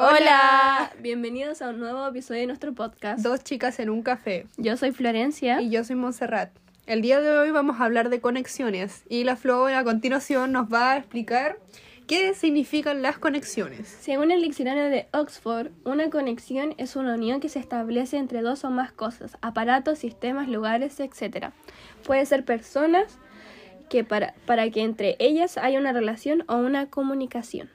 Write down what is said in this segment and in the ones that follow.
Hola, bienvenidos a un nuevo episodio de nuestro podcast. Dos chicas en un café. Yo soy Florencia. Y yo soy Montserrat. El día de hoy vamos a hablar de conexiones y la Flo a continuación nos va a explicar qué significan las conexiones. Según el diccionario de Oxford, una conexión es una unión que se establece entre dos o más cosas, aparatos, sistemas, lugares, etc. Puede ser personas que para, para que entre ellas haya una relación o una comunicación.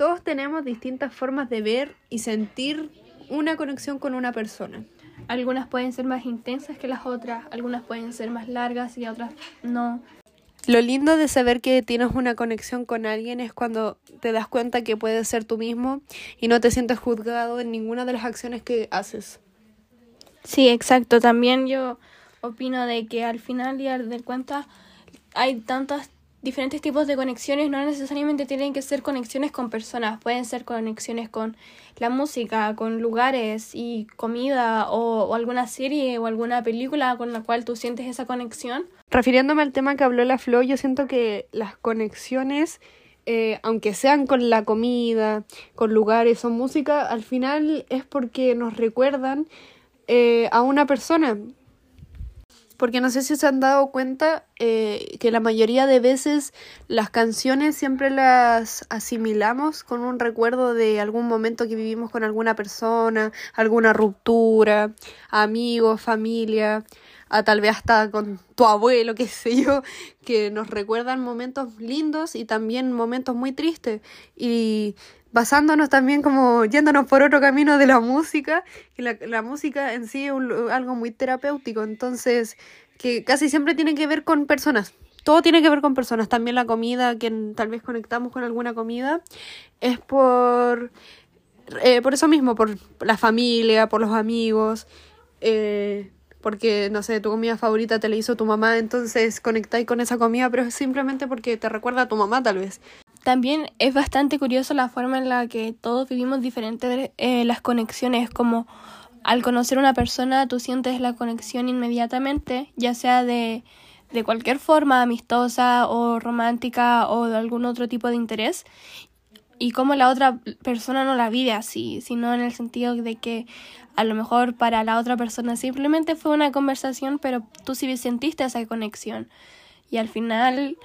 Todos tenemos distintas formas de ver y sentir una conexión con una persona. Algunas pueden ser más intensas que las otras, algunas pueden ser más largas y otras no. Lo lindo de saber que tienes una conexión con alguien es cuando te das cuenta que puedes ser tú mismo y no te sientes juzgado en ninguna de las acciones que haces. Sí, exacto. También yo opino de que al final y al de cuenta hay tantas diferentes tipos de conexiones no necesariamente tienen que ser conexiones con personas, pueden ser conexiones con la música, con lugares y comida o, alguna serie o alguna película con la cual tú sientes esa conexión. Refiriéndome al tema que habló la Flo, yo siento que las conexiones, eh, aunque sean con la comida, con lugares o música, al final es porque nos recuerdan eh, a una persona porque no sé si se han dado cuenta eh, que la mayoría de veces las canciones siempre las asimilamos con un recuerdo de algún momento que vivimos con alguna persona, alguna ruptura, amigos, familia, a tal vez hasta con tu abuelo, qué sé yo, que nos recuerdan momentos lindos y también momentos muy tristes. Y basándonos también como yéndonos por otro camino de la música, que la, música en sí es algo muy terapéutico, entonces que casi siempre tiene que ver con personas. Todo tiene que ver con personas, también la comida, que tal vez conectamos con alguna comida, es por, eh, por eso mismo, por la familia, por los amigos, eh, porque, no sé, tu comida favorita te la hizo tu mamá, entonces conectáis con esa comida, pero es simplemente porque te recuerda a tu mamá tal vez. También es bastante curioso la forma en la que todos vivimos diferentes eh, las conexiones, como al conocer una persona tú sientes la conexión inmediatamente, ya sea de, de cualquier forma, amistosa o romántica o de algún otro tipo de interés, y como la otra persona no la vive así, sino en el sentido de que a lo mejor para la otra persona simplemente fue una conversación, pero tú sí sentiste esa conexión. Y al final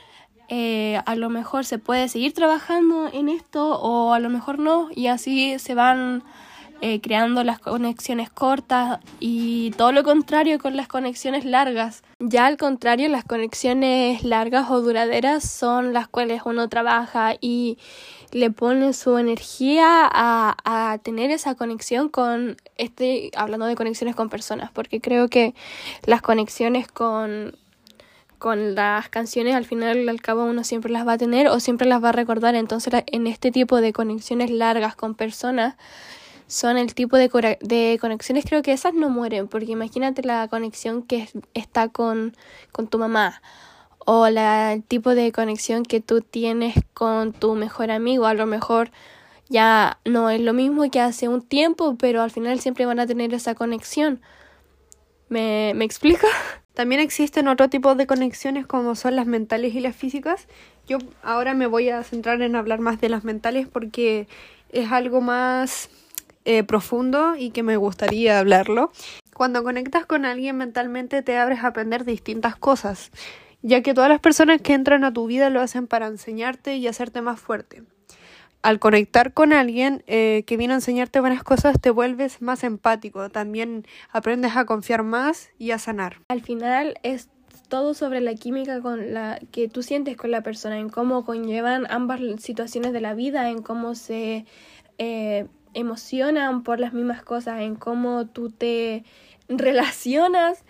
eh, a lo mejor se puede seguir trabajando en esto o a lo mejor no y así se van eh, creando las conexiones cortas y todo lo contrario con las conexiones largas. Ya al contrario, las conexiones largas o duraderas son las cuales uno trabaja y le pone su energía a, a tener esa conexión con, este, hablando de conexiones con personas, porque creo que las conexiones con con las canciones al final al cabo uno siempre las va a tener o siempre las va a recordar. Entonces en este tipo de conexiones largas con personas son el tipo de, de conexiones, creo que esas no mueren, porque imagínate la conexión que está con, con tu mamá o la, el tipo de conexión que tú tienes con tu mejor amigo. A lo mejor ya no es lo mismo que hace un tiempo, pero al final siempre van a tener esa conexión. ¿Me, me explico? También existen otro tipo de conexiones como son las mentales y las físicas. Yo ahora me voy a centrar en hablar más de las mentales porque es algo más eh, profundo y que me gustaría hablarlo. Cuando conectas con alguien mentalmente te abres a aprender distintas cosas, ya que todas las personas que entran a tu vida lo hacen para enseñarte y hacerte más fuerte al conectar con alguien eh, que viene a enseñarte buenas cosas, te vuelves más empático, también aprendes a confiar más y a sanar. Al final es todo sobre la química con la que tú sientes con la persona, en cómo conllevan ambas situaciones de la vida, en cómo se eh, emocionan por las mismas cosas, en cómo tú te relacionas,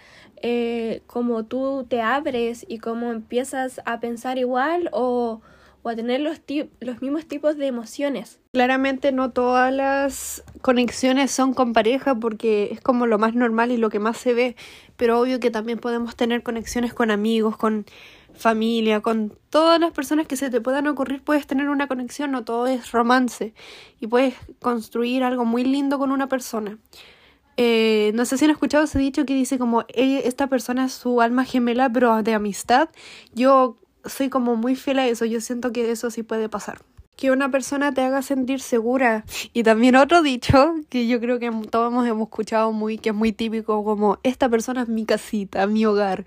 eh, cómo tú te abres y cómo empiezas a pensar igual o o a tener los, los mismos tipos de emociones. Claramente no todas las conexiones son con pareja porque es como lo más normal y lo que más se ve, pero obvio que también podemos tener conexiones con amigos, con familia, con todas las personas que se te puedan ocurrir, puedes tener una conexión, no todo es romance y puedes construir algo muy lindo con una persona. Eh, no sé si han escuchado ese dicho que dice como esta persona es su alma gemela pero de amistad. Yo soy como muy fiel a eso, yo siento que eso sí puede pasar. que una persona te haga sentir segura. Y también otro dicho que yo creo que todos hemos escuchado muy, que es muy típico, como esta persona es mi casita, mi hogar.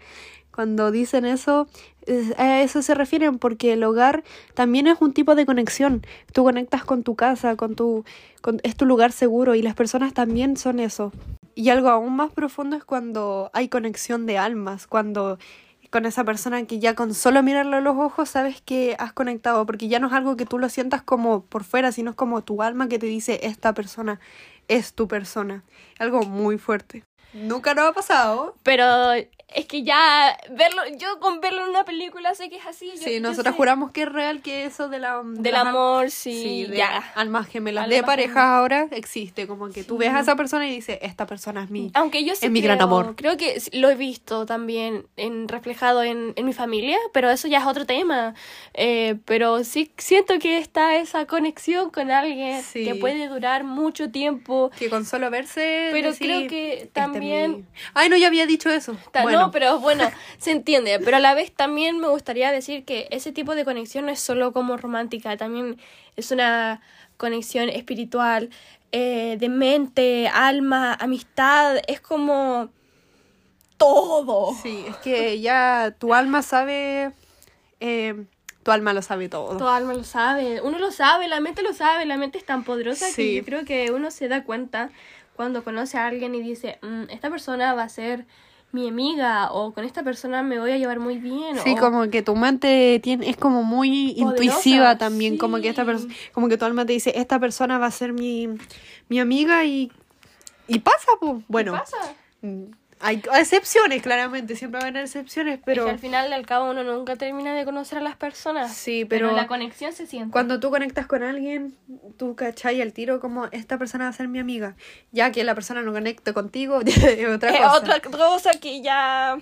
Cuando dicen eso, a eso se refieren porque el hogar también es un tipo de conexión. Tú conectas con tu casa, con tu, con, es tu lugar seguro y las personas también son eso. Y algo aún más profundo es cuando hay conexión de almas, cuando con esa persona que ya con solo mirarlo a los ojos sabes que has conectado, porque ya no es algo que tú lo sientas como por fuera, sino es como tu alma que te dice esta persona es tu persona. Algo muy fuerte. Nunca nos ha pasado. Pero es que ya verlo, yo con verlo en una película sé que es así. sí, nosotros juramos que es real que eso de la, del amor, sí, de ya. almas gemelas de pareja ahora existe, como que tú ves a esa persona y dices, esta persona es mi, Aunque yo sí es mi gran amor. Creo que lo he visto también en, reflejado en, en mi familia, pero eso ya es otro tema. Eh, pero sí siento que está esa conexión con alguien que puede durar mucho tiempo. Que con solo verse. Pero creo que este también. Ay, no, ya había dicho eso. No, pero bueno, se entiende. Pero a la vez también me gustaría decir que ese tipo de conexión no es solo como romántica, también es una conexión espiritual, eh, de mente, alma, amistad, es como todo. Sí, es que ya tu alma sabe, eh, tu alma lo sabe todo. Tu alma lo sabe, uno lo sabe, la mente lo sabe, la mente es tan poderosa que yo creo que uno se da cuenta cuando conoce a alguien y dice, mm, esta persona va a ser mi amiga o con esta persona me voy a llevar muy bien. Sí, como que tu mente tiene, es como muy intuitiva también, como que esta como que tu alma te dice, esta persona va a ser mi, mi amiga y, y pasa, pues, bueno. pasa? Hay excepciones, claramente, siempre va a haber excepciones, pero... al final, al cabo, uno nunca termina de conocer a las personas. Sí, pero... la conexión se siente. Cuando tú conectas con alguien, tú cachai al tiro como, esta persona va a ser mi amiga. Ya que la persona no conecte contigo, es otra cosa. otra cosa que ya...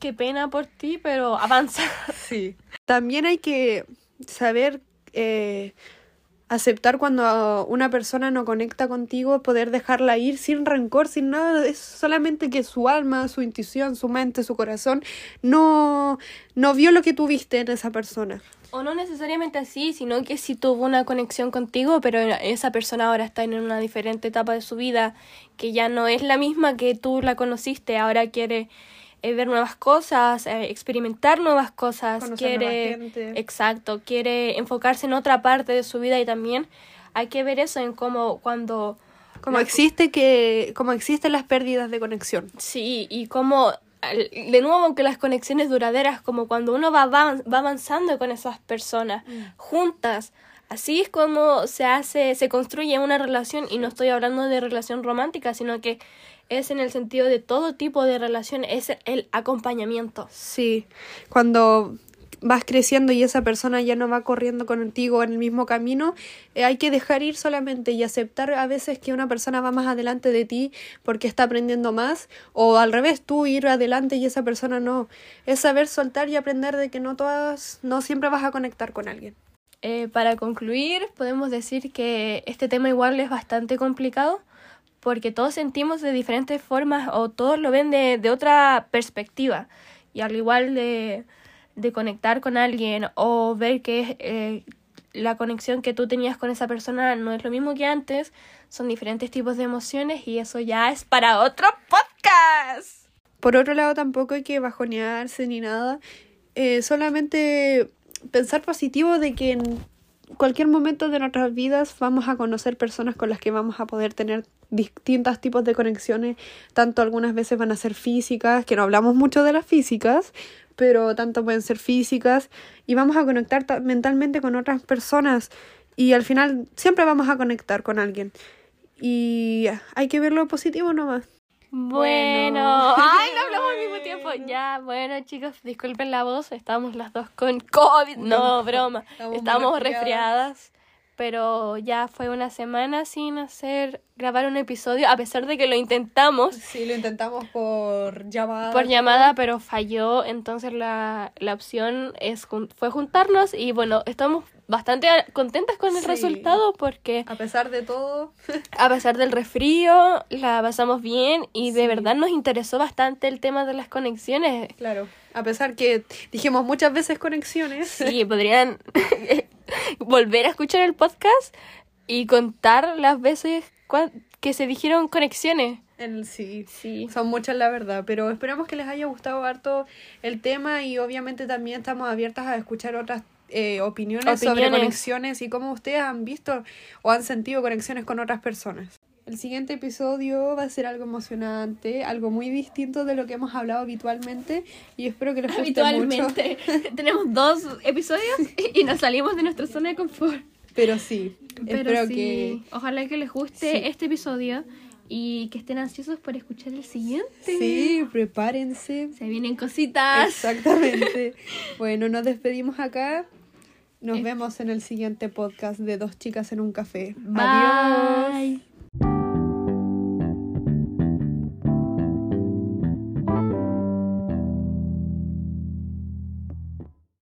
Qué pena por ti, pero avanza. Sí. También hay que saber... Eh, aceptar cuando una persona no conecta contigo, poder dejarla ir sin rencor, sin nada, es solamente que su alma, su intuición, su mente, su corazón no, no vio lo que tuviste en esa persona. O no necesariamente así, sino que si tuvo una conexión contigo, pero esa persona ahora está en una diferente etapa de su vida, que ya no es la misma que tú la conociste, ahora quiere eh, ver nuevas cosas, eh, experimentar nuevas cosas, quiere, exacto, quiere enfocarse en otra parte de su vida y también hay que ver eso en cómo cuando como existe que como existen las pérdidas de conexión. Sí, y como de nuevo aunque las conexiones duraderas como cuando uno va, va, avanzando con esas personas mm. juntas Así es como se hace, se construye una relación y no estoy hablando de relación romántica, sino que es en el sentido de todo tipo de relación, es el acompañamiento. Sí, cuando vas creciendo y esa persona ya no va corriendo contigo en el mismo camino, eh, hay que dejar ir solamente y aceptar a veces que una persona va más adelante de ti porque está aprendiendo más o al revés, tú ir adelante y esa persona no. Es saber soltar y aprender de que no todas, no siempre vas a conectar con alguien. Eh, para concluir, podemos decir que este tema igual es bastante complicado porque todos sentimos de diferentes formas o todos lo ven de, de otra perspectiva. Y al igual de, de, conectar con alguien o ver que eh, la conexión que tú tenías con esa persona no es lo mismo que antes, son diferentes tipos de emociones y eso ya es para otro podcast. Por otro lado, tampoco hay que bajonearse ni nada. Eh, solamente pensar positivo de que en cualquier momento de nuestras vidas vamos a conocer personas con las que vamos a poder tener distintos tipos de conexiones, tanto algunas veces van a ser físicas, que no hablamos mucho de las físicas, pero tanto pueden ser físicas y vamos a conectar mentalmente con otras personas y al final siempre vamos a conectar con alguien y hay que ver lo positivo nomás. Bueno. Ay, no hablamos al mismo tiempo. Ya, bueno, chicos, disculpen la voz. Estamos las dos con COVID. No, broma. Estamos, resfriadas. Pero ya fue una semana sin hacer grabar un episodio, a pesar de que lo intentamos Sí, lo intentamos por llamada. por llamada, pero falló. Entonces la, la opción es fue juntarnos y bueno, estamos bastante contentas con el Sí. resultado porque A pesar de todo, a pesar del resfrío la pasamos bien y de Sí. verdad nos interesó bastante el tema de las conexiones. claro, a pesar que dijimos muchas veces conexiones. Sí, podrían volver a escuchar el podcast y contar las veces que se dijeron conexiones. El, sí, Sí. son muchas la verdad, pero esperamos que les haya gustado harto el tema y obviamente también estamos abiertas a escuchar otras eh, opiniones, sobre conexiones y cómo ustedes han visto o han sentido conexiones con otras personas. El siguiente episodio va a ser algo emocionante, algo muy distinto de lo que hemos hablado habitualmente y espero que les guste mucho. Habitualmente tenemos dos episodios y nos salimos de nuestra zona de confort. Pero sí, Pero espero sí, que ojalá que les guste Sí. este episodio y que estén ansiosos por escuchar el siguiente. sí, prepárense. Se vienen cositas. Exactamente. bueno, nos despedimos acá. Nos Eh. vemos en el siguiente podcast de Dos Chicas en un Café. Bye. Adiós.